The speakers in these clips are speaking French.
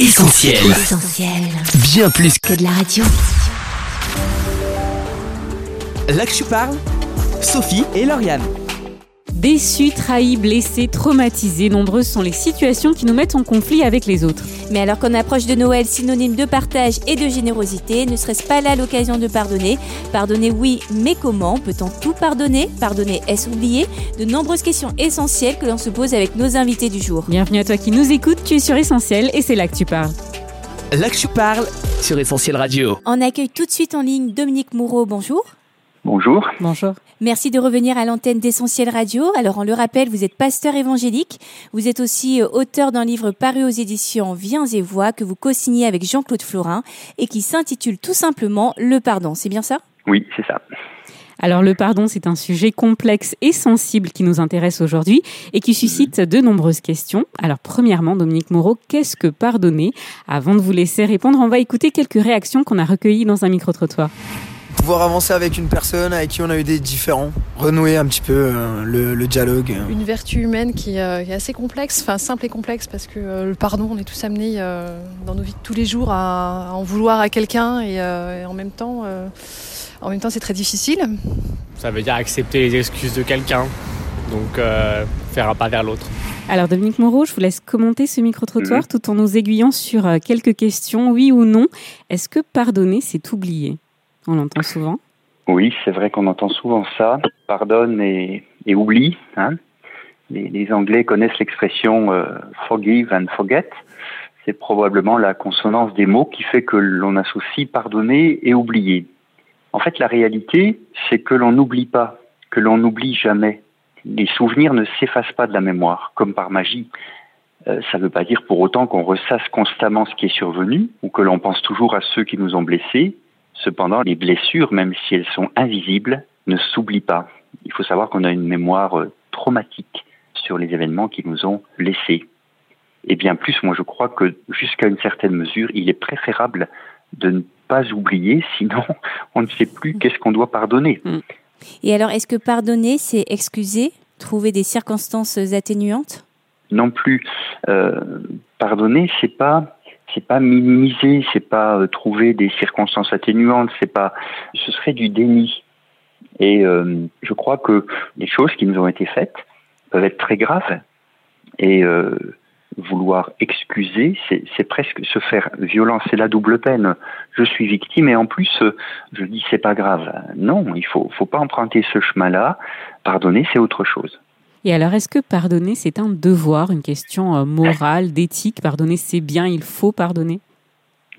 Essentiel. Essentiel. Bien plus que Que de la radio. là que tu parles, Sophie et Lauriane. Déçus, trahis, blessés, traumatisés, nombreuses sont les situations qui nous mettent en conflit avec les autres. Mais alors qu'on approche de Noël, synonyme de partage et de générosité, ne serait-ce pas là l'occasion de pardonner? Pardonner oui, mais comment Peut-on tout pardonner? Pardonner est-ce oublier? De nombreuses questions essentielles que l'on se pose avec nos invités du jour. Bienvenue à toi qui nous écoutes, tu es sur Essentiel et c'est là que tu parles. Là que tu parles sur Essentiel Radio. On accueille tout de suite en ligne Dominique Moureau, bonjour. Bonjour. Bonjour. Merci de revenir à l'antenne d'Essentiel Radio. Alors, on le rappelle, vous êtes pasteur évangélique. Vous êtes aussi euh, auteur d'un livre paru aux éditions Viens et Voix que vous co-signez avec Jean-Claude Florin et qui s'intitule tout simplement Le pardon. C'est bien ça? Oui, c'est ça. Alors le pardon, c'est un sujet complexe et sensible qui nous intéresse aujourd'hui et qui suscite de nombreuses questions. Alors premièrement, Dominique Moreau, qu'est-ce que pardonner? Avant de vous laisser répondre, on va écouter quelques réactions qu'on a recueillies dans un micro-trottoir. Pouvoir avancer avec une personne avec qui on a eu des différends, renouer un petit peu euh, le, le dialogue. une vertu humaine qui, euh, qui est assez complexe, enfin simple et complexe, parce que euh, le pardon, on est tous amenés euh, dans nos vies de tous les jours à, à en vouloir à quelqu'un et, euh, et en même temps, euh, en même temps, c'est très difficile. Ça veut dire accepter les excuses de quelqu'un, donc euh, faire un pas vers l'autre. Alors Dominique Moreau, je vous laisse commenter ce micro-trottoir tout en nous aiguillant sur quelques questions, oui ou non. Est-ce que pardonner, c'est oublier? On l'entend souvent. Oui, c'est vrai qu'on entend souvent ça. Pardonne et, oublie. Hein. Les, les Anglais connaissent l'expression euh, forgive and forget. C'est probablement la consonance des mots qui fait que l'on associe pardonner et oublier. En fait, la réalité, c'est que l'on n'oublie pas, que l'on n'oublie jamais. Les souvenirs ne s'effacent pas de la mémoire, comme par magie. Euh, ça ne veut pas dire pour autant qu'on ressasse constamment ce qui est survenu ou que l'on pense toujours à ceux qui nous ont blessés. Cependant, les blessures, même si elles sont invisibles, ne s'oublient pas. Il faut savoir qu'on a une mémoire euh, traumatique sur les événements qui nous ont blessés. Et bien plus, moi je crois que jusqu'à une certaine mesure, il est préférable de ne pas oublier, sinon on ne sait plus qu'est-ce qu'on doit pardonner. Et alors, est-ce que pardonner, c'est excuser Trouver des circonstances atténuantes? Non plus euh, pardonner, c'est pas c'est pas minimiser, c'est pas euh, trouver des circonstances atténuantes, c'est pas ce serait du déni. Et euh, je crois que les choses qui nous ont été faites peuvent être très graves et euh, vouloir excuser, c'est presque se faire violence, c'est la double peine. Je suis victime et en plus je dis c'est pas grave. Non, il faut faut pas emprunter ce chemin-là. Pardonner, c'est autre chose. Et alors, est-ce que pardonner, c'est un devoir, une question euh, morale, d'éthique? Pardonner, c'est bien, il faut pardonner?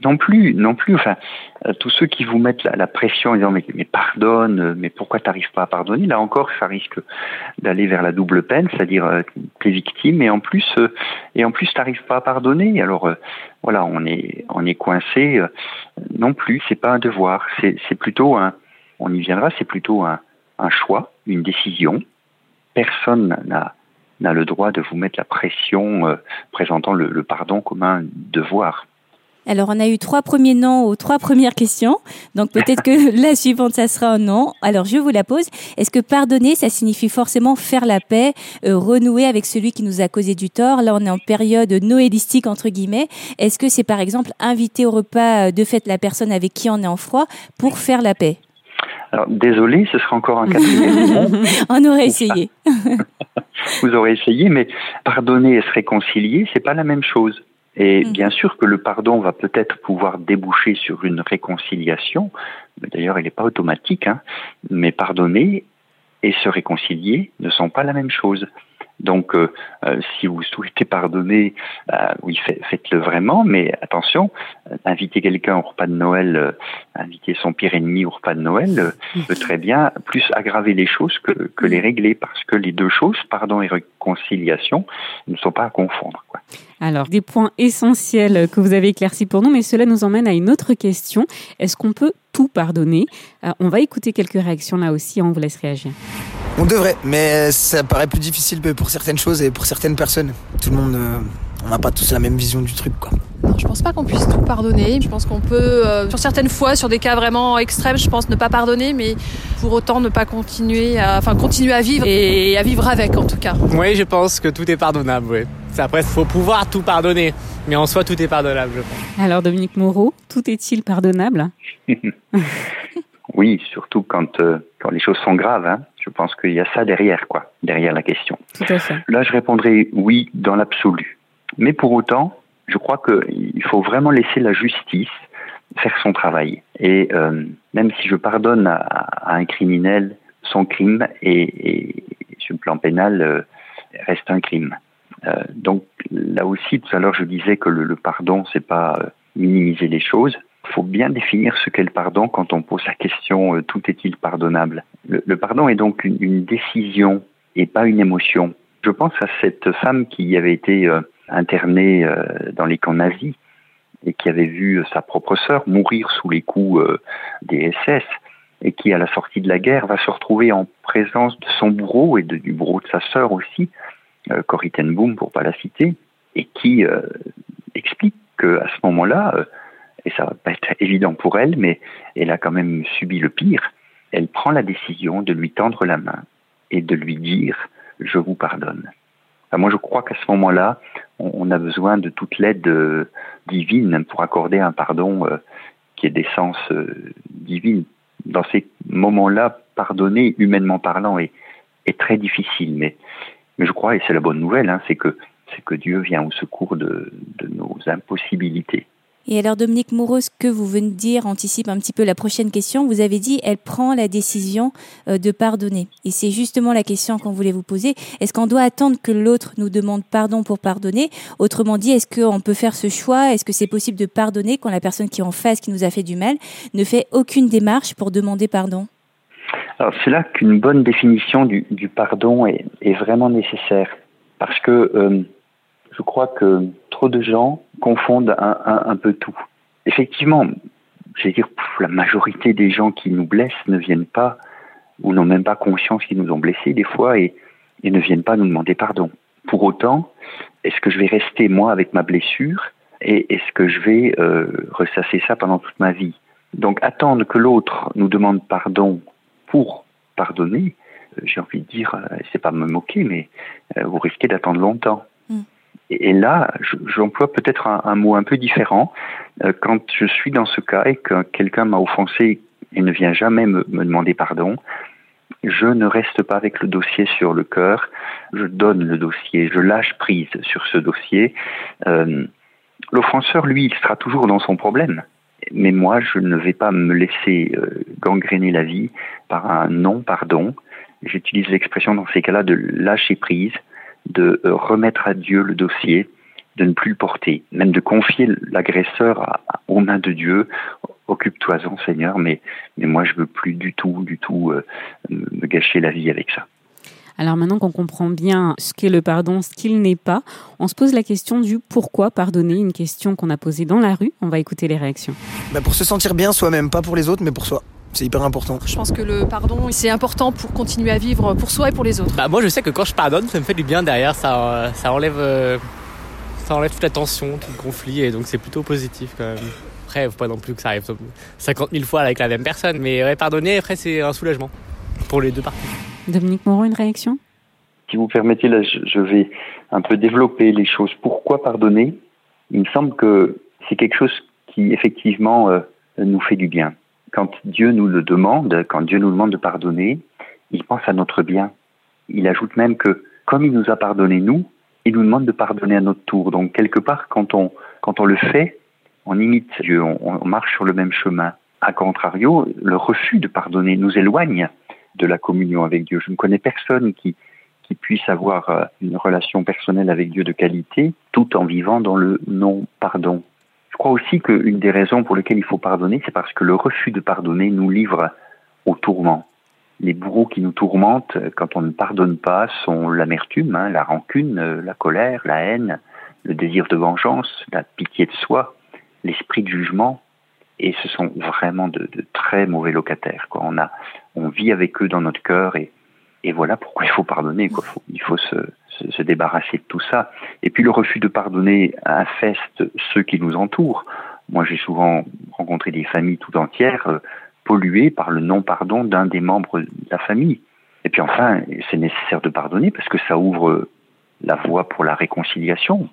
Non plus, non plus. Enfin, euh, tous ceux qui vous mettent la, pression en disant mais, mais pardonne, euh, mais pourquoi t'arrives pas à pardonner? Là encore, ça risque d'aller vers la double peine, c'est-à-dire euh, t'es victime et en plus et en plus t'arrives pas à pardonner. Alors voilà, on est on est coincé. non plus, c'est pas un devoir, c'est plutôt un. On y viendra, c'est plutôt un choix, une décision. Personne n'a n'a le droit de vous mettre la pression euh, présentant le, le pardon comme un devoir. Alors, on a eu trois premiers noms aux trois premières questions. Donc, peut-être que la suivante, ça sera un non. Alors, je vous la pose. Est-ce que pardonner, ça signifie forcément faire la paix, euh, renouer avec celui qui nous a causé du tort? Là, on est en période noélistique, entre guillemets. Est-ce que c'est, par exemple, inviter au repas euh, de fête la personne avec qui on est en froid pour faire la paix? Alors désolé, ce sera encore un quatrième. On aurait essayé. Vous aurez essayé, mais pardonner et se réconcilier, c'est pas la même chose. Et Mhm. bien sûr que le pardon va peut-être pouvoir déboucher sur une réconciliation. D'ailleurs, il n'est pas automatique. Hein. Mais pardonner et se réconcilier ne sont pas la même chose. Donc, euh, euh, si vous souhaitez pardonner, bah, oui, fa- faites-le vraiment, mais attention, euh, inviter quelqu'un au repas de Noël, euh, inviter son pire ennemi au repas de Noël, euh, peut très bien plus aggraver les choses que, que les régler, parce que les deux choses, pardon et réconciliation, ne sont pas à confondre. Quoi. Alors, des points essentiels que vous avez éclaircis pour nous, mais cela nous emmène à une autre question. Est-ce qu'on peut tout pardonner? Euh, On va écouter quelques réactions là aussi, on vous laisse réagir. On devrait, mais ça paraît plus difficile pour certaines choses et pour certaines personnes. Tout le monde, euh, on n'a pas tous la même vision du truc, quoi. Non, je pense pas qu'on puisse tout pardonner. Je pense qu'on peut, euh, sur certaines fois, sur des cas vraiment extrêmes, je pense ne pas pardonner, mais pour autant ne pas continuer à, enfin, continuer à vivre et à vivre avec, en tout cas. Oui, je pense que tout est pardonnable, oui. Après, il faut pouvoir tout pardonner. Mais en soi, tout est pardonnable, je pense. Alors, Dominique Moreau, tout est-il pardonnable? Oui, surtout quand, euh, quand les choses sont graves. Hein. Je pense qu'il y a ça derrière, quoi, derrière la question. Tout à fait. Là, je répondrai oui dans l'absolu. Mais pour autant, je crois qu'il faut vraiment laisser la justice faire son travail. Et euh, même si je pardonne à, à, un criminel son crime, et, et sur le plan pénal, euh, reste un crime. Euh, donc là aussi, tout à l'heure, je disais que le, le pardon, c'est pas minimiser les choses. Il faut bien définir ce qu'est le pardon quand on pose la question euh, tout est-il pardonnable? Le, pardon est donc une, une, décision et pas une émotion. Je pense à cette femme qui avait été euh, internée euh, dans les camps nazis et qui avait vu sa propre sœur mourir sous les coups des SS et qui, à la sortie de la guerre, va se retrouver en présence de son bourreau et du bourreau de sa sœur aussi, euh, Corrie ten Boom pour pas la citer, et qui euh, explique que à ce moment-là, euh, et ça va pas être évident pour elle, mais elle a quand même subi le pire, elle prend la décision de lui tendre la main et de lui dire je vous pardonne. Moi, je crois qu'à ce moment-là, on, a besoin de toute l'aide euh, divine pour accorder un pardon euh, qui est d'essence euh, divine. Dans ces moments-là, pardonner, humainement parlant, est, très difficile. Mais, je crois, et c'est la bonne nouvelle, hein, c'est que Dieu vient au secours de nos impossibilités. Et alors, Dominique Moreau, ce que vous venez de dire anticipe un petit peu la prochaine question. Vous avez dit, elle prend la décision euh, de pardonner. Et c'est justement la question qu'on voulait vous poser. Est-ce qu'on doit attendre que l'autre nous demande pardon pour pardonner? Autrement dit, est-ce qu'on peut faire ce choix? Est-ce que c'est possible de pardonner quand la personne qui est en face, qui nous a fait du mal, ne fait aucune démarche pour demander pardon? Alors, c'est là qu'une bonne définition du, pardon est, est, vraiment nécessaire. Parce que euh, je crois que trop de gens confondent un, peu tout. Effectivement, je vais dire, la majorité des gens qui nous blessent ne viennent pas ou n'ont même pas conscience qu'ils nous ont blessés des fois et, ne viennent pas nous demander pardon. Pour autant, est-ce que je vais rester moi avec ma blessure et est-ce que je vais euh, ressasser ça pendant toute ma vie? Donc attendre que l'autre nous demande pardon pour pardonner, euh, j'ai envie de dire, euh, c'est pas me moquer, mais vous risquez d'attendre longtemps. Et là, j'emploie peut-être un, mot un peu différent. Euh, quand je suis dans ce cas et que quelqu'un m'a offensé et ne vient jamais me, me, demander pardon, je ne reste pas avec le dossier sur le cœur. Je donne le dossier, je lâche prise sur ce dossier. Euh, L'offenseur, lui, il sera toujours dans son problème. Mais moi, je ne vais pas me laisser euh, gangréner la vie par un non-pardon. J'utilise l'expression dans ces cas-là de lâcher prise de remettre à Dieu le dossier, de ne plus le porter, même de confier l'agresseur aux mains de Dieu. Occupe-toi-en, Seigneur, mais, mais moi, je veux plus du tout, du tout euh, me gâcher la vie avec ça. Alors maintenant qu'on comprend bien ce qu'est le pardon, ce qu'il n'est pas, on se pose la question du pourquoi pardonner, une question qu'on a posée dans la rue. On va écouter les réactions. Bah pour se sentir bien soi-même, pas pour les autres, mais pour soi. C'est hyper important. Je pense que le pardon, c'est important pour continuer à vivre pour soi et pour les autres. Bah moi, je sais que quand je pardonne, ça me fait du bien derrière. Ça, ça enlève, euh, ça enlève toute la tension, tout le conflit, et donc c'est plutôt positif quand même. Après, faut pas non plus que ça arrive 50 000 fois avec la même personne, mais ouais, pardonner, après, c'est un soulagement pour les deux parties. Dominique Moreau, une réaction? Si vous permettez, là, je vais un peu développer les choses. Pourquoi pardonner? Il me semble que c'est quelque chose qui, effectivement, euh, nous fait du bien quand Dieu nous le demande, quand Dieu nous demande de pardonner, il pense à notre bien. Il ajoute même que comme il nous a pardonné nous, il nous demande de pardonner à notre tour. Donc quelque part, quand on, quand on le fait, on imite Dieu, on, marche sur le même chemin. A contrario, le refus de pardonner nous éloigne de la communion avec Dieu. Je ne connais personne qui, qui puisse avoir une relation personnelle avec Dieu de qualité tout en vivant dans le non-pardon. Je crois aussi qu'une des raisons pour lesquelles il faut pardonner, c'est parce que le refus de pardonner nous livre au tourment. Les bourreaux qui nous tourmentent quand on ne pardonne pas sont l'amertume, hein, la rancune, la colère, la haine, le désir de vengeance, la pitié de soi, l'esprit de jugement. Et ce sont vraiment de, très mauvais locataires. Quoi. On, a, on vit avec eux dans notre cœur et, voilà pourquoi il faut pardonner. Quoi. Il faut se, se, se, débarrasser de tout ça. Et puis le refus de pardonner infeste ceux qui nous entourent. Moi, j'ai souvent rencontré des familles tout entières euh, polluées par le non-pardon d'un des membres de la famille. Et puis enfin, c'est nécessaire de pardonner parce que ça ouvre la voie pour la réconciliation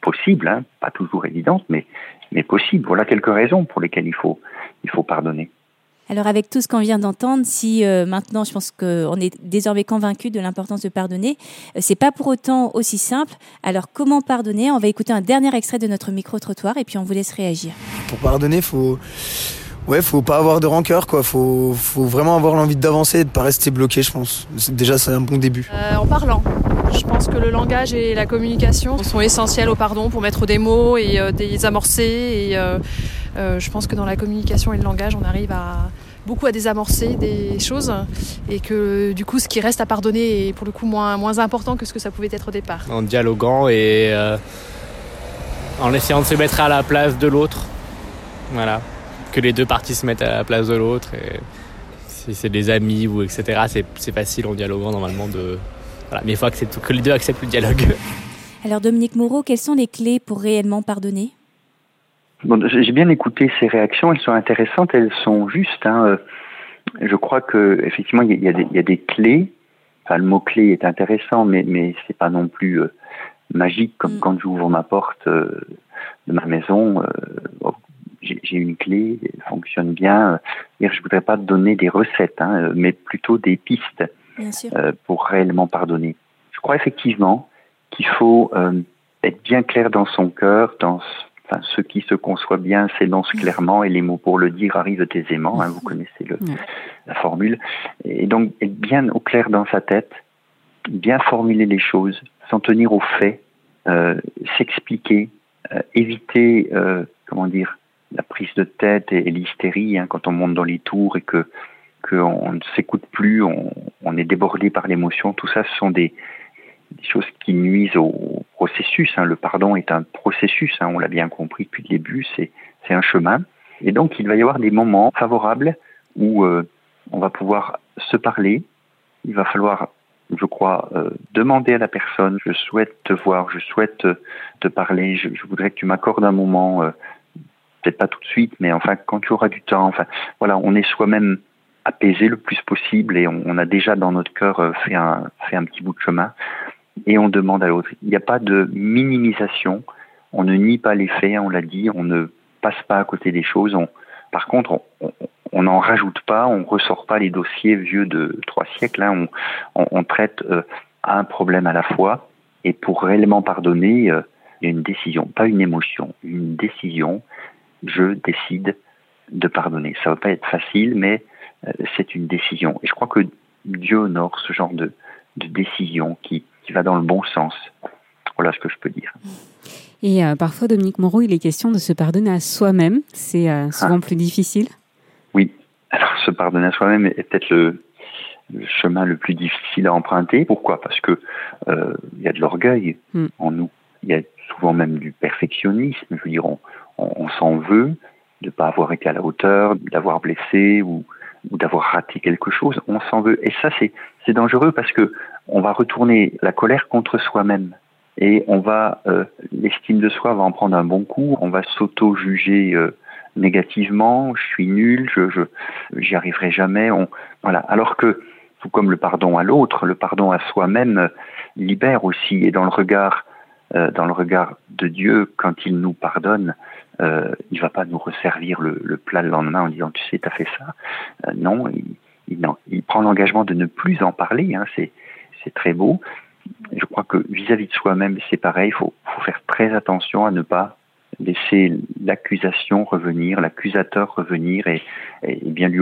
possible, hein, pas toujours évidente, mais, possible. Voilà quelques raisons pour lesquelles il faut pardonner. Alors avec tout ce qu'on vient d'entendre, si euh, maintenant je pense qu'on est désormais convaincu de l'importance de pardonner, euh, c'est pas pour autant aussi simple. Alors comment pardonner? On va écouter un dernier extrait de notre micro trottoir et puis on vous laisse réagir. Pour pardonner, faut ouais, faut pas avoir de rancœur quoi. Faut faut vraiment avoir l'envie d'avancer et de pas rester bloqué, je pense. Déjà c'est un bon début. Euh, en parlant. Je pense que le langage et la communication sont essentiels au pardon pour mettre des mots et euh, désamorcer. Et euh, euh, je pense que dans la communication et le langage, on arrive à beaucoup à désamorcer des choses et que du coup ce qui reste à pardonner est pour le coup moins, moins important que ce que ça pouvait être au départ. En dialoguant et euh, en essayant de se mettre à la place de l'autre. Voilà. Que les deux parties se mettent à la place de l'autre. Et si c'est des amis ou etc., c'est, c'est facile en dialoguant normalement de. Voilà. Mais il faut accepter, que les deux acceptent le dialogue. Alors Dominique Moreau, quelles sont les clés pour réellement pardonner? Bon, j'ai bien écouté ces réactions, elles sont intéressantes, elles sont justes. Hein. Euh, Je crois que effectivement il y, a des- il y a des clés. Enfin, le mot clé est intéressant, mais mais c'est pas non plus euh, magique comme Mm. quand j'ouvre ma porte euh, de ma maison. euh, oh, j'ai une clé, elle fonctionne bien. Je voudrais pas donner des recettes, hein, mais plutôt des pistes pour réellement pardonner. Je crois effectivement qu'il faut être bien clair dans son cœur, dans ce, enfin, ce qui se conçoit bien s'énonce clairement et les mots pour le dire arrivent aisément. Hein, vous connaissez le, la formule. Et donc être bien au clair dans sa tête, bien formuler les choses, s'en tenir aux faits, euh, s'expliquer, euh, éviter, euh, comment dire, la prise de tête et, et l'hystérie hein, quand on monte dans les tours et que qu'on ne s'écoute plus, on, on est débordé par l'émotion. Tout ça, ce sont des, des choses qui nuisent au processus. hein. Le pardon est un processus, hein, on l'a bien compris depuis le début, c'est un chemin. Et donc, il va y avoir des moments favorables où euh, on va pouvoir se parler. Il va falloir, je crois, euh, demander à la personne, je souhaite te voir, je souhaite euh, te parler, je, voudrais que tu m'accordes un moment, peut-être pas tout de suite, mais enfin, quand tu auras du temps. Enfin, voilà, on est soi-même apaisé le plus possible et on, a déjà dans notre cœur fait un petit bout de chemin et on demande à l'autre. Il n'y a pas de minimisation, on ne nie pas les faits, on l'a dit, on ne passe pas à côté des choses. Par contre, on- n'en rajoute pas, on ressort pas les dossiers vieux de trois siècles. hein. on, traite euh, un problème à la fois. Et pour réellement pardonner, il y a une décision, pas une émotion, une décision. Je décide de pardonner. Ça va pas être facile, mais euh, c'est une décision. Et je crois que Dieu honore ce genre de, de décision qui, qui va dans le bon sens. Voilà ce que je peux dire. Et euh, parfois, Dominique Moreau, il est question de se pardonner à soi-même. C'est euh, souvent plus difficile. Oui. Alors, se pardonner à soi-même est peut-être le, le chemin le plus difficile à emprunter. Pourquoi? Parce que euh, il y a de l'orgueil Mm. en nous. Il y a souvent même du perfectionnisme. Je veux dire, on, on, on s'en veut de pas avoir été à la hauteur, d'avoir blessé ou, ou d'avoir raté quelque chose. On s'en veut. Et ça, c'est c'est dangereux parce que on va retourner la colère contre soi-même. Et on va, euh, l'estime de soi va en prendre un bon coup. On va s'auto-juger euh, négativement. Je suis nul, je, je, j'y arriverai jamais. On, voilà. Alors que, tout comme le pardon à l'autre, le pardon à soi-même euh, libère aussi. Et dans le regard, dans le regard de Dieu, quand il nous pardonne, il va pas nous resservir le, plat le lendemain en disant tu sais t'as fait ça. Non, il, il prend l'engagement de ne plus en parler. Hein, c'est c'est très beau. Je crois que vis-à-vis de soi-même, c'est pareil. Il faut, faire très attention à ne pas laisser l'accusation revenir, l'accusateur revenir et, bien lui,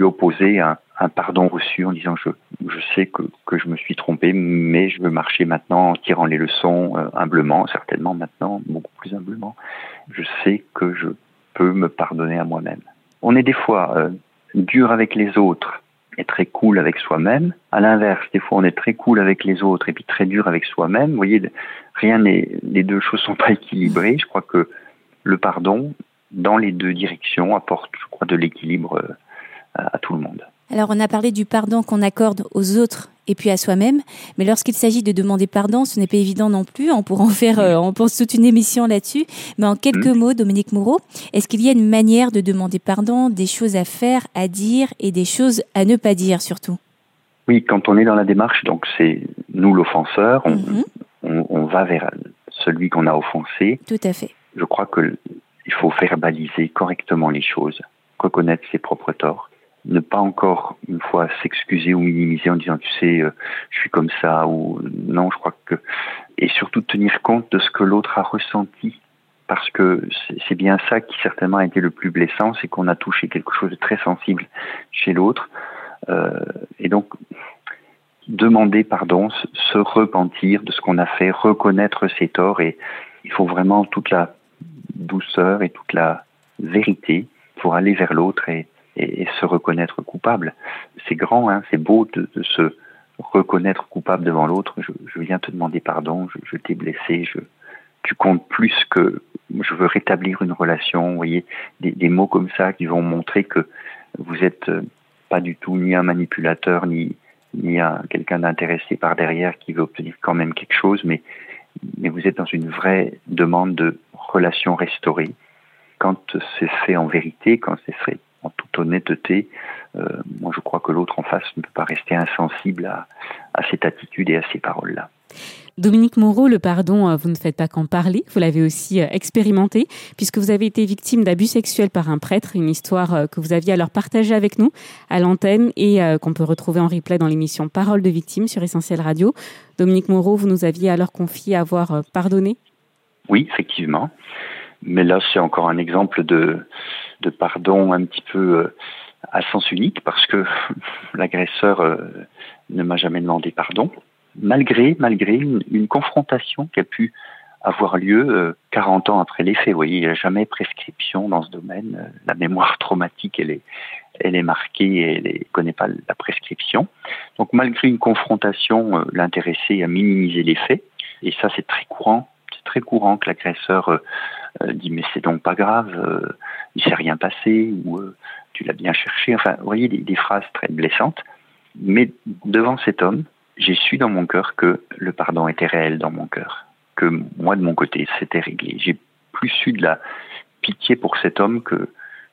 opposer un, pardon reçu en disant je, je sais que, que je me suis trompé, mais je veux marcher maintenant en tirant les leçons euh, humblement, certainement maintenant, beaucoup plus humblement. Je sais que je peux me pardonner à moi-même. On est des fois euh, dur avec les autres et très cool avec soi-même. À l'inverse, des fois on est très cool avec les autres et puis très dur avec soi-même. Vous voyez, rien n'est, les deux choses sont pas équilibrées. Je crois que le pardon, dans les deux directions, apporte, je crois, de l'équilibre euh, à tout le monde. Alors, on a parlé du pardon qu'on accorde aux autres et puis à soi-même, mais lorsqu'il s'agit de demander pardon, ce n'est pas évident non plus. On pourrait en faire, euh, on pense toute une émission là-dessus. Mais en quelques mots, Dominique Moreau, est-ce qu'il y a une manière de demander pardon, des choses à faire, à dire et des choses à ne pas dire surtout? Oui, quand on est dans la démarche, donc c'est nous l'offenseur, on, Mhm. on, on va vers celui qu'on a offensé. Tout à fait. Je crois que il faut verbaliser correctement les choses, reconnaître ses propres torts, ne pas encore une fois s'excuser ou minimiser en disant tu sais euh, je suis comme ça ou non je crois que et surtout tenir compte de ce que l'autre a ressenti. Parce que c'est- bien ça qui certainement a été le plus blessant, c'est qu'on a touché quelque chose de très sensible chez l'autre. Euh, et donc demander pardon, se repentir de ce qu'on a fait, reconnaître ses torts. Et il faut vraiment toute la douceur et toute la vérité pour aller vers l'autre et, et, et se reconnaître coupable. C'est grand, hein, c'est beau de, de se reconnaître coupable devant l'autre. Je, je viens te demander pardon, je, je t'ai blessé, je, tu comptes plus que je veux rétablir une relation. Vous voyez, des, des mots comme ça qui vont montrer que vous êtes euh, pas du tout ni un manipulateur ni ni un quelqu'un d'intéressé par derrière qui veut obtenir quand même quelque chose, mais mais vous êtes dans une vraie demande de relation restaurée. Quand c'est fait en vérité, quand c'est fait en toute honnêteté, euh, moi je crois que l'autre en face ne peut pas rester insensible à, à cette attitude et à ces paroles-là. Dominique Moreau, le pardon, euh, vous ne faites pas qu'en parler, vous l'avez aussi euh, expérimenté, puisque vous avez été victime d'abus sexuels par un prêtre, une histoire que vous aviez alors partagée avec nous à l'antenne et qu'on peut retrouver en replay dans l'émission Parole de victime sur Essentiel Radio. Dominique Moreau, vous nous aviez alors confié avoir pardonné? Oui, effectivement. Mais là, c'est encore un exemple de, de pardon un petit peu euh, à sens unique parce que l'agresseur euh, ne m'a jamais demandé pardon, malgré, malgré une, confrontation qui a pu avoir lieu euh, 40 ans après les faits. Vous voyez, il n'y a jamais prescription dans ce domaine. Euh, La mémoire traumatique, elle est, elle est marquée elle ne connaît pas la prescription. Donc, malgré une confrontation, euh, l'intéressé a minimisé les faits. Et ça, c'est très courant. C'est très courant que l'agresseur euh, euh, dit mais c'est donc pas grave, euh, il s'est rien passé ou tu l'as bien cherché. Enfin, vous voyez des, phrases très blessantes. Mais devant cet homme, j'ai su dans mon cœur que le pardon était réel dans mon cœur, que moi de mon côté c'était réglé. J'ai plus eu de la pitié pour cet homme que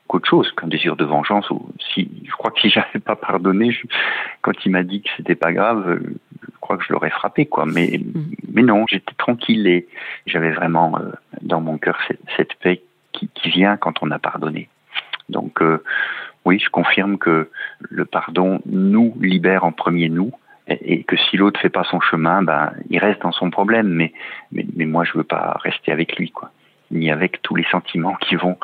qu'autre chose, qu'un désir de vengeance. Ou si je crois que si j'avais pas pardonné, quand il m'a dit que c'était pas grave, je crois que je l'aurais frappé, quoi. Mais mais non, j'étais tranquille et j'avais vraiment euh, dans mon cœur cette, cette paix qui, qui, vient quand on a pardonné. Donc euh, oui, je confirme que le pardon nous libère en premier nous et, et que si l'autre fait pas son chemin, ben il reste dans son problème. Mais mais, mais moi je veux pas rester avec lui, quoi ni avec tous les sentiments qui vont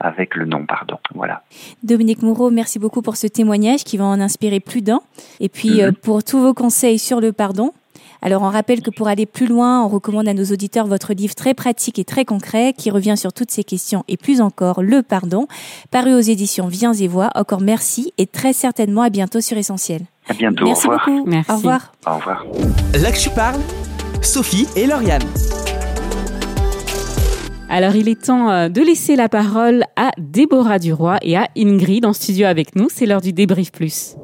avec le non-pardon. Voilà. Dominique Moreau, merci beaucoup pour ce témoignage qui va en inspirer plus d'un. Et puis euh, pour tous vos conseils sur le pardon. Alors on rappelle que pour aller plus loin, on recommande à nos auditeurs votre livre très pratique et très concret qui revient sur toutes ces questions et plus encore, Le Pardon, paru aux éditions Viens et Voix. Encore merci et très certainement à bientôt sur Essentiel. À bientôt. Merci au revoir. beaucoup. Merci. Au revoir. Au revoir. Là que tu parles, Sophie et Lauriane. Alors, il est temps euh, de laisser la parole à Déborah Duroy et à Ingrid en studio avec nous. C'est l'heure du débrief plus.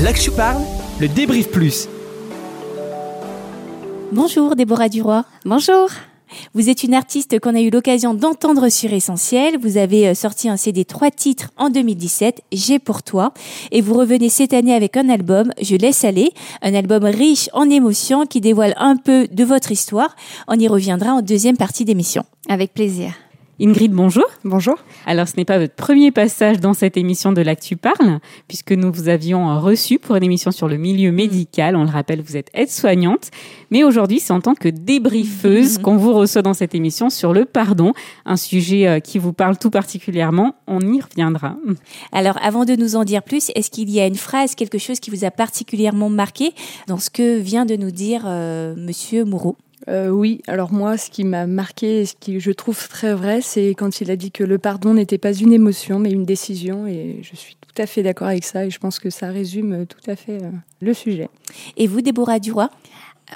Là que tu parles, le débrief plus. Bonjour Déborah Duroy. Bonjour. Vous êtes une artiste qu'on a eu l'occasion d'entendre sur Essentiel. Vous avez euh, sorti un CD trois titres en 2017, J'ai pour toi. Et vous revenez cette année avec un album, Je laisse aller. Un album riche en émotions qui dévoile un peu de votre histoire. On y reviendra en deuxième partie d'émission. Avec plaisir. Ingrid, bonjour. Bonjour. Alors, ce n'est pas votre premier passage dans cette émission de l'Actu Parle, puisque nous vous avions reçu pour une émission sur le milieu médical. On le rappelle, vous êtes aide-soignante. Mais aujourd'hui, c'est en tant que débriefeuse qu'on vous reçoit dans cette émission sur le pardon, un sujet qui vous parle tout particulièrement. On y reviendra. Alors, avant de nous en dire plus, est-ce qu'il y a une phrase, quelque chose qui vous a particulièrement marqué dans ce que vient de nous dire euh, Monsieur Moreau? Euh, oui, alors moi, ce qui m'a marqué et ce qui je trouve très vrai, c'est quand il a dit que le pardon n'était pas une émotion, mais une décision. Et je suis tout à fait d'accord avec ça. Et je pense que ça résume tout à fait euh, le sujet. Et vous, Déborah Duroy?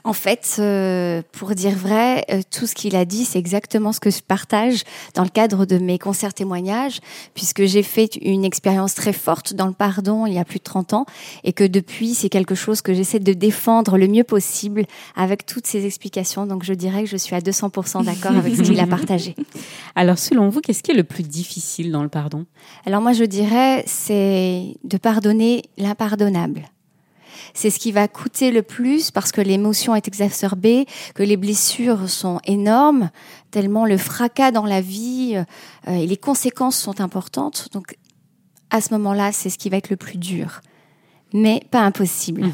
En fait, euh, pour dire vrai, euh, tout ce qu'il a dit, c'est exactement ce que je partage dans le cadre de mes concerts témoignages, puisque j'ai fait une expérience très forte dans le pardon il y a plus de 30 ans, et que depuis, c'est quelque chose que j'essaie de défendre le mieux possible avec toutes ces explications. Donc je dirais que je suis à 200% d'accord avec ce qu'il a partagé. Alors selon vous, qu'est-ce qui est le plus difficile dans le pardon? Alors moi, je dirais, c'est de pardonner l'impardonnable. C'est ce qui va coûter le plus parce que l'émotion est exacerbée, que les blessures sont énormes, tellement le fracas dans la vie euh, et les conséquences sont importantes. Donc, à ce moment-là, c'est ce qui va être le plus dur, mais pas impossible. Mmh.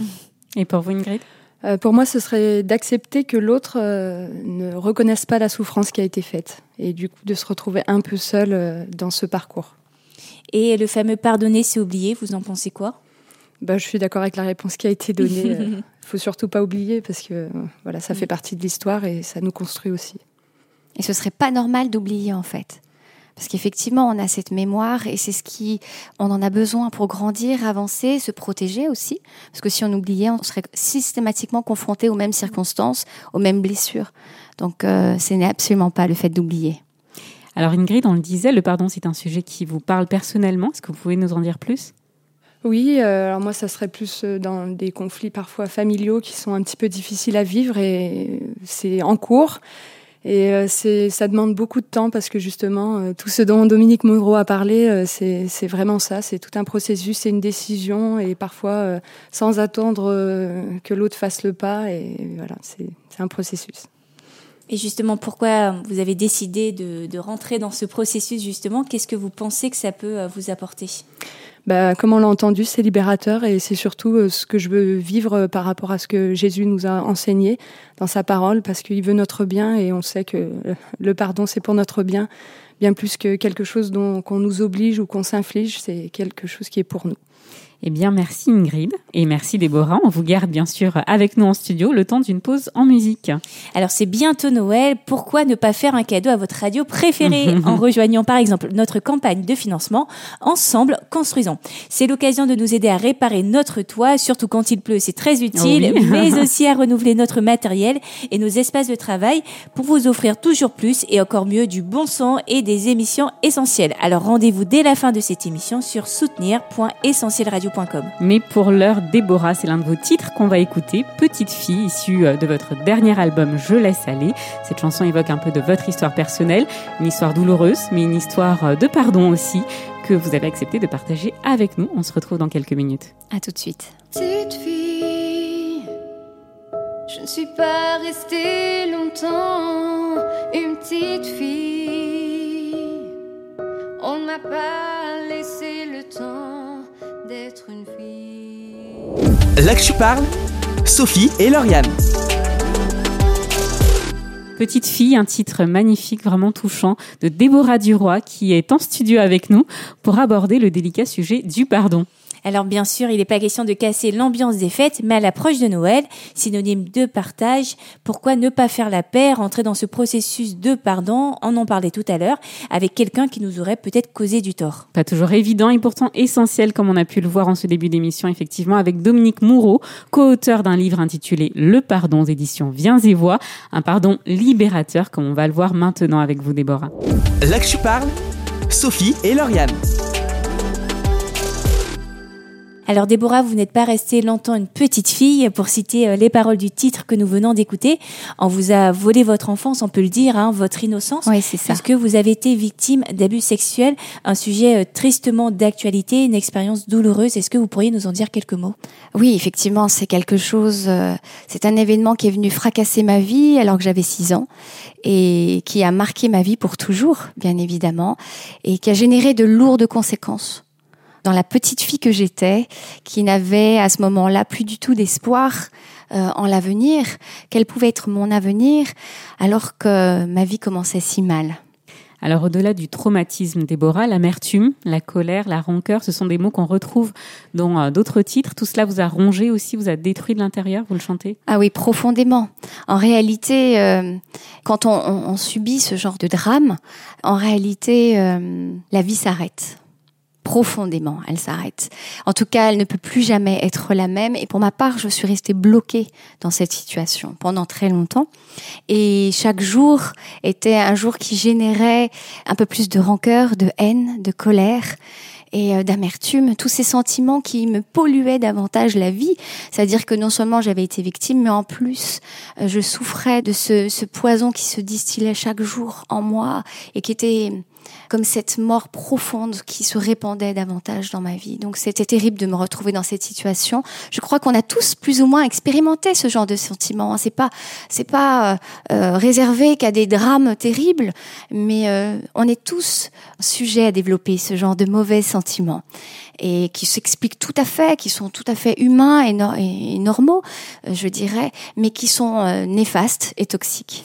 Et pour vous, Ingrid? Euh, Pour moi, ce serait d'accepter que l'autre euh, ne reconnaisse pas la souffrance qui a été faite et du coup de se retrouver un peu seul dans ce parcours. Et le fameux pardonner, c'est oublier, vous en pensez quoi? Bah, Je suis d'accord avec la réponse qui a été donnée. Il faut surtout pas oublier parce que voilà, ça fait partie de l'histoire et ça nous construit aussi. Et ce serait pas normal d'oublier en fait. Parce qu'effectivement, on a cette mémoire et c'est ce qui, on en a besoin pour grandir, avancer, se protéger aussi. Parce que si on oubliait, on serait systématiquement confronté aux mêmes circonstances, aux mêmes blessures. Donc, euh, ce n'est absolument pas le fait d'oublier. Alors Ingrid, on le disait, le pardon, c'est un sujet qui vous parle personnellement. Est-ce que vous pouvez nous en dire plus? Oui, euh, alors moi ça serait plus euh, dans des conflits parfois familiaux qui sont un petit peu difficiles à vivre et c'est en cours. Et euh, ça demande beaucoup de temps parce que justement, tout ce dont Dominique Moreau a parlé, c'est, c'est vraiment ça. C'est tout un processus, c'est une décision et parfois sans attendre que l'autre fasse le pas. Et voilà, c'est, c'est un processus. Et justement, pourquoi vous avez décidé de, de rentrer dans ce processus justement? Qu'est-ce que vous pensez que ça peut vous apporter? Bah, comme on l'a entendu, c'est libérateur et c'est surtout euh, ce que je veux vivre euh, par rapport à ce que Jésus nous a enseigné dans sa parole, parce qu'il veut notre bien et on sait que euh, le pardon, c'est pour notre bien, bien plus que quelque chose dont qu'on nous oblige ou qu'on s'inflige, c'est quelque chose qui est pour nous. Eh bien, merci Ingrid et merci Déborah. On vous garde bien sûr avec nous en studio le temps d'une pause en musique. Alors, c'est bientôt Noël. Pourquoi ne pas faire un cadeau à votre radio préférée en rejoignant par exemple notre campagne de financement Ensemble Construisons C'est l'occasion de nous aider à réparer notre toit, surtout quand il pleut, c'est très utile, mais aussi à renouveler notre matériel et nos espaces de travail pour vous offrir toujours plus et encore mieux du bon son et des émissions essentielles. Alors, rendez-vous dès la fin de cette émission sur soutenir.essentielradio mais pour l'heure, Déborah, c'est l'un de vos titres qu'on va écouter, Petite fille, issue euh, de votre dernier album Je laisse aller. Cette chanson évoque un peu de votre histoire personnelle, une histoire douloureuse, mais une histoire euh, de pardon aussi, que vous avez accepté de partager avec nous. On se retrouve dans quelques minutes. À tout de suite. Petite fille, je ne suis pas restée longtemps, une petite fille. On ne m'a pas laissé le temps d'être une fille. Là que tu parles, Sophie et Lauriane. Petite fille, un titre magnifique, vraiment touchant, de Déborah Duroy, qui est en studio avec nous pour aborder le délicat sujet du pardon. Alors bien sûr, il n'est pas question de casser l'ambiance des fêtes, mais à l'approche de Noël, synonyme de partage, pourquoi ne pas faire la paix, rentrer dans ce processus de pardon, on en parlait tout à l'heure, avec quelqu'un qui nous aurait peut-être causé du tort. Pas toujours évident et pourtant essentiel, comme on a pu le voir en ce début d'émission, effectivement, avec Dominique Moureau, co-auteur d'un livre intitulé Le pardon, éditions Viens et Voix, un pardon libérateur, comme on va le voir maintenant avec vous, Déborah. Là que tu parles, Sophie et Lauriane. Alors Déborah, vous n'êtes pas restée longtemps une petite fille, pour citer euh, les paroles du titre que nous venons d'écouter. On vous a volé votre enfance, on peut le dire, hein, votre innocence. Oui, c'est ça. Parce que vous avez été victime d'abus sexuels, un sujet euh, tristement d'actualité, une expérience douloureuse. Est-ce que vous pourriez nous en dire quelques mots? Oui, effectivement, c'est quelque chose, euh, c'est un événement qui est venu fracasser ma vie alors que j'avais 6 ans et qui a marqué ma vie pour toujours, bien évidemment, et qui a généré de lourdes conséquences dans la petite fille que j'étais, qui n'avait à ce moment-là plus du tout d'espoir euh, en l'avenir, quel pouvait être mon avenir, alors que ma vie commençait si mal. Alors au-delà du traumatisme, Déborah, l'amertume, la colère, la rancœur, ce sont des mots qu'on retrouve dans euh, d'autres titres. Tout cela vous a rongé aussi, vous a détruit de l'intérieur, vous le chantez? Ah oui, profondément. En réalité, euh, quand on, on, subit ce genre de drame, en réalité, la vie s'arrête profondément, elle s'arrête. En tout cas, elle ne peut plus jamais être la même. Et pour ma part, je suis restée bloquée dans cette situation pendant très longtemps. Et chaque jour était un jour qui générait un peu plus de rancœur, de haine, de colère et euh, d'amertume, tous ces sentiments qui me polluaient davantage la vie. C'est-à-dire que non seulement j'avais été victime, mais en plus, euh, je souffrais de ce, ce poison qui se distillait chaque jour en moi et qui était comme cette mort profonde qui se répandait davantage dans ma vie. Donc c'était terrible de me retrouver dans cette situation. Je crois qu'on a tous plus ou moins expérimenté ce genre de sentiment. C'est pas c'est pas euh, euh, réservé qu'à des drames terribles, mais euh, on est tous sujets à développer ce genre de mauvais sentiments et qui s'expliquent tout à fait, qui sont tout à fait humains et normaux, euh, je dirais, mais qui sont euh, néfastes et toxiques.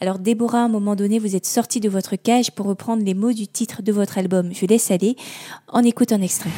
Alors Déborah, à un moment donné, vous êtes sortie de votre cage pour reprendre les mots du titre de votre album. Je laisse aller. On écoute un extrait.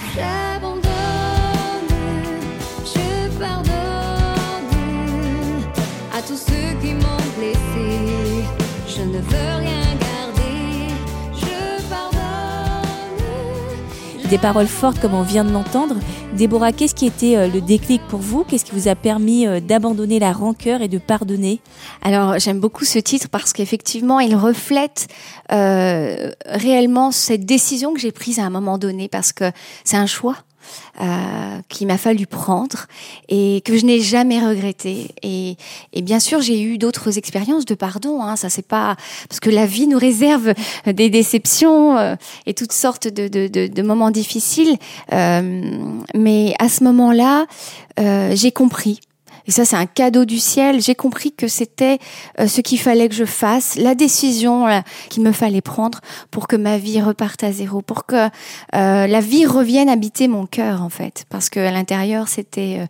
Des paroles fortes comme on vient de l'entendre. Déborah, qu'est-ce qui était euh, le déclic pour vous? Qu'est-ce qui vous a permis euh, d'abandonner la rancœur et de pardonner? Alors j'aime beaucoup ce titre parce qu'effectivement il reflète euh, réellement cette décision que j'ai prise à un moment donné parce que c'est un choix. Euh, qu'il m'a fallu prendre et que je n'ai jamais regretté. Et, bien sûr j'ai eu d'autres expériences de pardon hein, ça c'est pas parce que la vie nous réserve des déceptions euh, et toutes sortes de, moments difficiles. Euh, mais à ce moment-là j'ai compris et ça, c'est un cadeau du ciel. J'ai compris que c'était euh, ce qu'il fallait que je fasse, la décision là, qu'il me fallait prendre pour que ma vie reparte à zéro, pour que euh, la vie revienne habiter mon cœur, en fait. Parce que à l'intérieur, c'était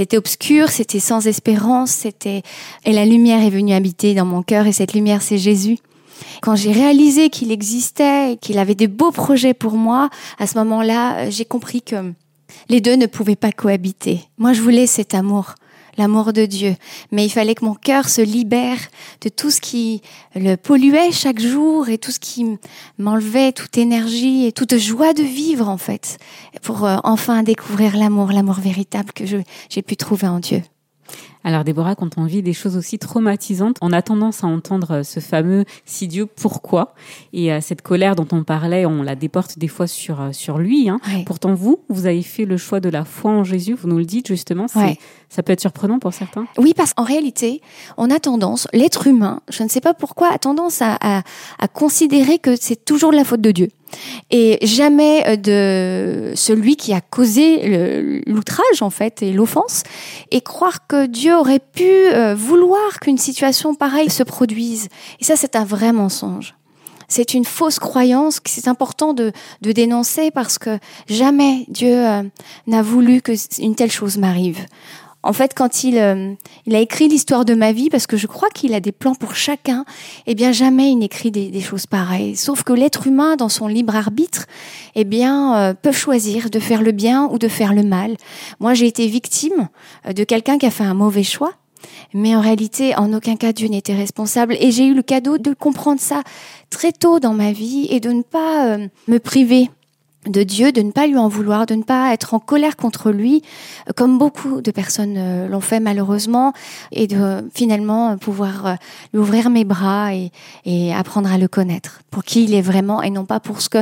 euh, obscur, c'était sans espérance, c'était et la lumière est venue habiter dans mon cœur. Et cette lumière, c'est Jésus. Quand j'ai réalisé qu'il existait qu'il avait des beaux projets pour moi, à ce moment-là, euh, j'ai compris que les deux ne pouvaient pas cohabiter. Moi, je voulais cet amour l'amour de Dieu. Mais il fallait que mon cœur se libère de tout ce qui le polluait chaque jour et tout ce qui m'enlevait toute énergie et toute joie de vivre, en fait, pour euh, enfin découvrir l'amour, l'amour véritable que j'ai pu trouver en Dieu. Alors Déborah, quand on vit des choses aussi traumatisantes, on a tendance à entendre euh, ce fameux si Dieu pourquoi? Et euh, cette colère dont on parlait, on la déporte des fois sur euh, sur lui. Hein. Pourtant vous, vous avez fait le choix de la foi en Jésus. Vous nous le dites justement. Ça peut être surprenant pour certains. Oui, parce qu'en réalité, on a tendance, l'être humain, je ne sais pas pourquoi, a tendance à, à, à considérer que c'est toujours de la faute de Dieu. Et jamais euh, de celui qui a causé l'outrage, en fait, et l'offense. Et croire que Dieu aurait pu euh, vouloir qu'une situation pareille se produise. Et ça, c'est un vrai mensonge. C'est une fausse croyance que c'est important de, de dénoncer parce que jamais Dieu euh, n'a voulu que une telle chose m'arrive. En fait, quand il, euh, il a écrit l'histoire de ma vie, parce que je crois qu'il a des plans pour chacun, eh bien jamais il n'écrit des, des choses pareilles. Sauf que l'être humain, dans son libre arbitre, eh bien euh, peut choisir de faire le bien ou de faire le mal. Moi, j'ai été victime euh, de quelqu'un qui a fait un mauvais choix. Mais en réalité, en aucun cas Dieu n'était responsable. Et j'ai eu le cadeau de comprendre ça très tôt dans ma vie et de ne pas euh, me priver de Dieu, de ne pas lui en vouloir, de ne pas être en colère contre lui, euh, comme beaucoup de personnes euh, l'ont fait malheureusement, et de euh, finalement pouvoir lui ouvrir mes bras et, et apprendre à le connaître pour qui il est vraiment et non pas pour ce que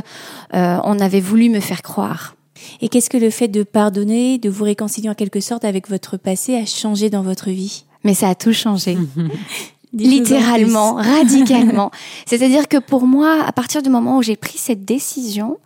euh, on avait voulu me faire croire. Et qu'est-ce que le fait de pardonner, de vous réconcilier en quelque sorte avec votre passé a changé dans votre vie? Mais ça a tout changé. Littéralement, radicalement. C'est-à-dire que pour moi, à partir du moment où j'ai pris cette décision,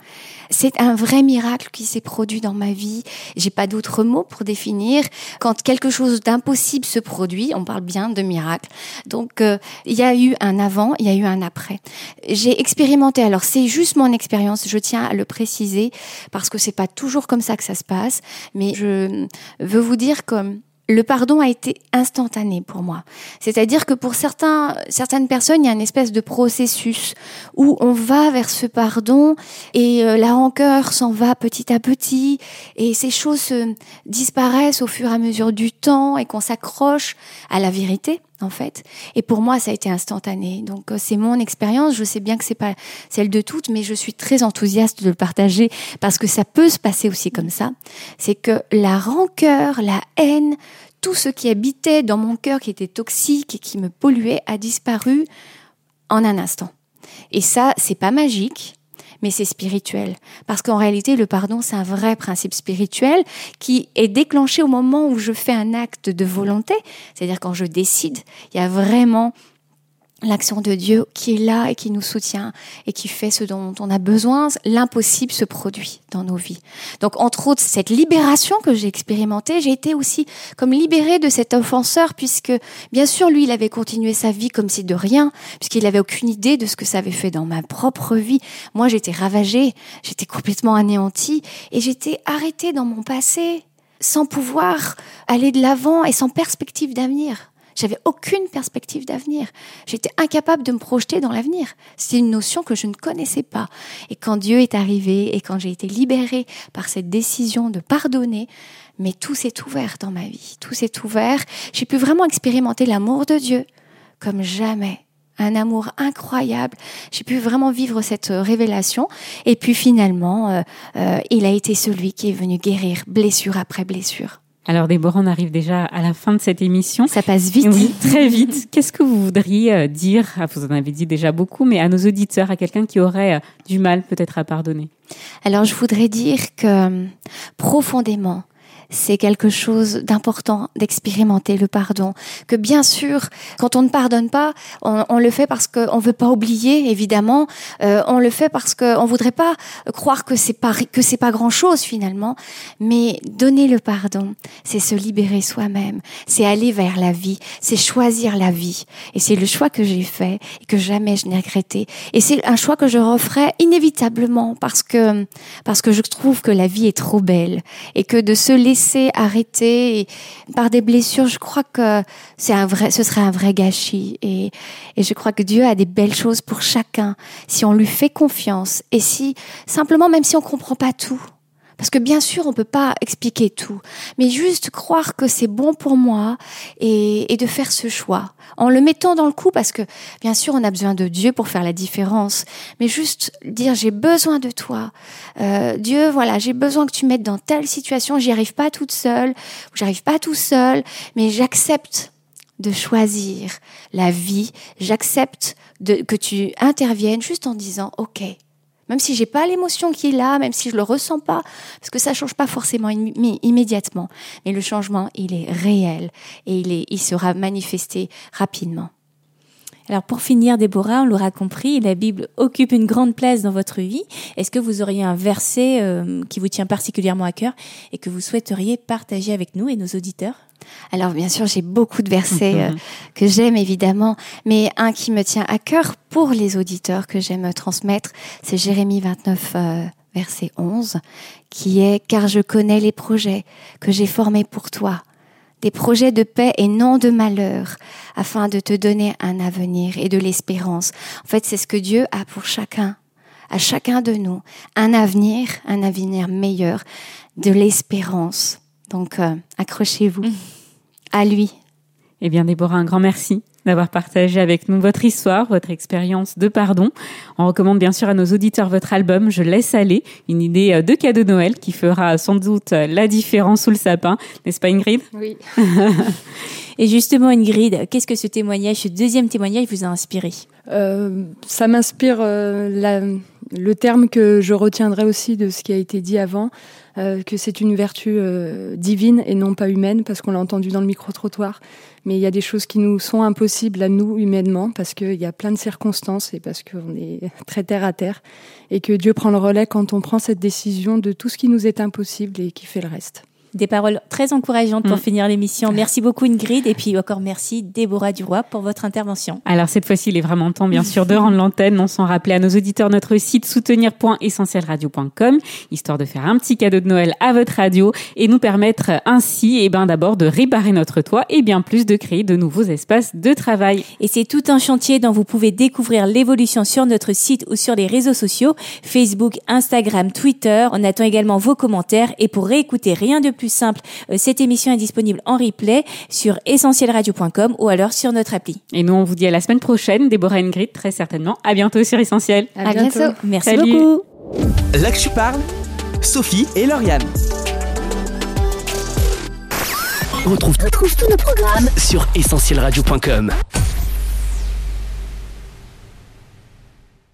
c'est un vrai miracle qui s'est produit dans ma vie. J'ai pas d'autres mots pour définir. Quand quelque chose d'impossible se produit, on parle bien de miracle. Donc, euh, il y a eu un avant, il y a eu un après. J'ai expérimenté. Alors, c'est juste mon expérience. Je tiens à le préciser parce que c'est pas toujours comme ça que ça se passe. Mais je veux vous dire que le pardon a été instantané pour moi. C'est-à-dire que pour certains, certaines personnes, il y a une espèce de processus où on va vers ce pardon et euh, la rancœur s'en va petit à petit et ces choses disparaissent au fur et à mesure du temps et qu'on s'accroche à la vérité en fait. Et pour moi, ça a été instantané. Donc euh, c'est mon expérience. Je sais bien que c'est pas celle de toutes, mais je suis très enthousiaste de le partager parce que ça peut se passer aussi comme ça. C'est que la rancœur, la haine, tout ce qui habitait dans mon cœur, qui était toxique et qui me polluait, a disparu en un instant. Et ça, c'est pas magique, mais c'est spirituel. Parce qu'en réalité, le pardon, c'est un vrai principe spirituel qui est déclenché au moment où je fais un acte de volonté, c'est-à-dire quand je décide. Il y a vraiment l'action de Dieu qui est là et qui nous soutient et qui fait ce dont on a besoin, l'impossible se produit dans nos vies. Donc, entre autres, cette libération que j'ai expérimentée, j'ai été aussi comme libérée de cet offenseur puisque, bien sûr, lui, il avait continué sa vie comme si de rien, puisqu'il avait aucune idée de ce que ça avait fait dans ma propre vie. Moi, j'étais ravagée, j'étais complètement anéantie et j'étais arrêtée dans mon passé sans pouvoir aller de l'avant et sans perspective d'avenir. J'avais aucune perspective d'avenir. J'étais incapable de me projeter dans l'avenir. C'est une notion que je ne connaissais pas. Et quand Dieu est arrivé et quand j'ai été libérée par cette décision de pardonner, mais tout s'est ouvert dans ma vie. Tout s'est ouvert. J'ai pu vraiment expérimenter l'amour de Dieu comme jamais. Un amour incroyable. J'ai pu vraiment vivre cette euh, révélation. Et puis finalement, euh, euh, il a été celui qui est venu guérir blessure après blessure. Alors Déborah, on arrive déjà à la fin de cette émission. Ça passe vite. Oui, très vite. Qu'est-ce que vous voudriez euh, dire, ah, vous en avez dit déjà beaucoup, mais à nos auditeurs, à quelqu'un qui aurait euh, du mal peut-être à pardonner Alors je voudrais dire que euh, profondément, c'est quelque chose d'important d'expérimenter le pardon. Que bien sûr, quand on ne pardonne pas, on, le fait parce qu'on veut pas oublier, évidemment. Euh, on le fait parce qu'on voudrait pas croire que c'est pas que c'est pas grand chose finalement. Mais donner le pardon, c'est se libérer soi-même, c'est aller vers la vie, c'est choisir la vie. Et c'est le choix que j'ai fait et que jamais je n'ai regretté. Et c'est un choix que je referai inévitablement parce que parce que je trouve que la vie est trop belle et que de se laisser arrêter et par des blessures, je crois que c'est un vrai, ce serait un vrai gâchis. Et, et je crois que Dieu a des belles choses pour chacun si on lui fait confiance et si simplement, même si on comprend pas tout. Parce que bien sûr, on peut pas expliquer tout, mais juste croire que c'est bon pour moi et, de faire ce choix. En le mettant dans le coup, parce que bien sûr, on a besoin de Dieu pour faire la différence, mais juste dire j'ai besoin de toi, Euh, Dieu, voilà, j'ai besoin que tu m'aides dans telle situation, j'y arrive pas toute seule, j'arrive pas tout seul, mais j'accepte de choisir la vie, j'accepte que tu interviennes juste en disant ok. Même si j'ai pas l'émotion qui est là, même si je le ressens pas, parce que ça change pas forcément immé- immédiatement, mais le changement il est réel et il est, il sera manifesté rapidement. Alors pour finir, Déborah, on l'aura compris, la Bible occupe une grande place dans votre vie. Est-ce que vous auriez un verset euh, qui vous tient particulièrement à cœur et que vous souhaiteriez partager avec nous et nos auditeurs? Alors bien sûr, j'ai beaucoup de versets euh, que j'aime évidemment, mais un qui me tient à cœur pour les auditeurs que j'aime transmettre, c'est Jérémie 29 euh, verset 11 qui est car je connais les projets que j'ai formés pour toi, des projets de paix et non de malheur, afin de te donner un avenir et de l'espérance. En fait, c'est ce que Dieu a pour chacun, à chacun de nous, un avenir, un avenir meilleur, de l'espérance. Donc, euh, accrochez-vous à lui. Eh bien, Déborah, un grand merci d'avoir partagé avec nous votre histoire, votre expérience de pardon. On recommande bien sûr à nos auditeurs votre album Je laisse aller, une idée euh, de cadeau de Noël qui fera sans doute euh, la différence sous le sapin, n'est-ce pas Ingrid? Oui. Et justement, Ingrid, qu'est-ce que ce témoignage, ce deuxième témoignage vous a inspiré? Euh, ça m'inspire euh, la- le terme que je retiendrai aussi de ce qui a été dit avant, euh, que c'est une vertu divine et non pas humaine, parce qu'on l'a entendu dans le micro-trottoir. Mais il y a des choses qui nous sont impossibles à nous humainement, parce qu'il y a plein de circonstances et parce qu'on est très terre à terre, et que Dieu prend le relais quand on prend cette décision de tout ce qui nous est impossible et qui fait le reste. Des paroles très encourageantes pour Mm. finir l'émission. Merci beaucoup Ingrid et puis encore merci Déborah Duroy pour votre intervention. Alors cette fois-ci, il est vraiment temps, bien sûr, de rendre l'antenne. On s'en rappelait à nos auditeurs notre site soutenir.essentielradio.com, histoire de faire un petit cadeau de Noël à votre radio et nous permettre ainsi, eh ben, d'abord de réparer notre toit et bien plus de créer de nouveaux espaces de travail. Et c'est tout un chantier dont vous pouvez découvrir l'évolution sur notre site ou sur les réseaux sociaux, Facebook, Instagram, Twitter. On attend également vos commentaires et pour réécouter rien de plus simple, euh, cette émission est disponible en replay sur essentielradio.com ou alors sur notre appli. Et nous, on vous dit à la semaine prochaine, Déborah et Ingrid, très certainement. À bientôt sur Essentiel. À bientôt. Merci Salut. beaucoup. Là que tu parles, Sophie et Lauriane. On retrouve tous nos programmes sur essentielradio.com.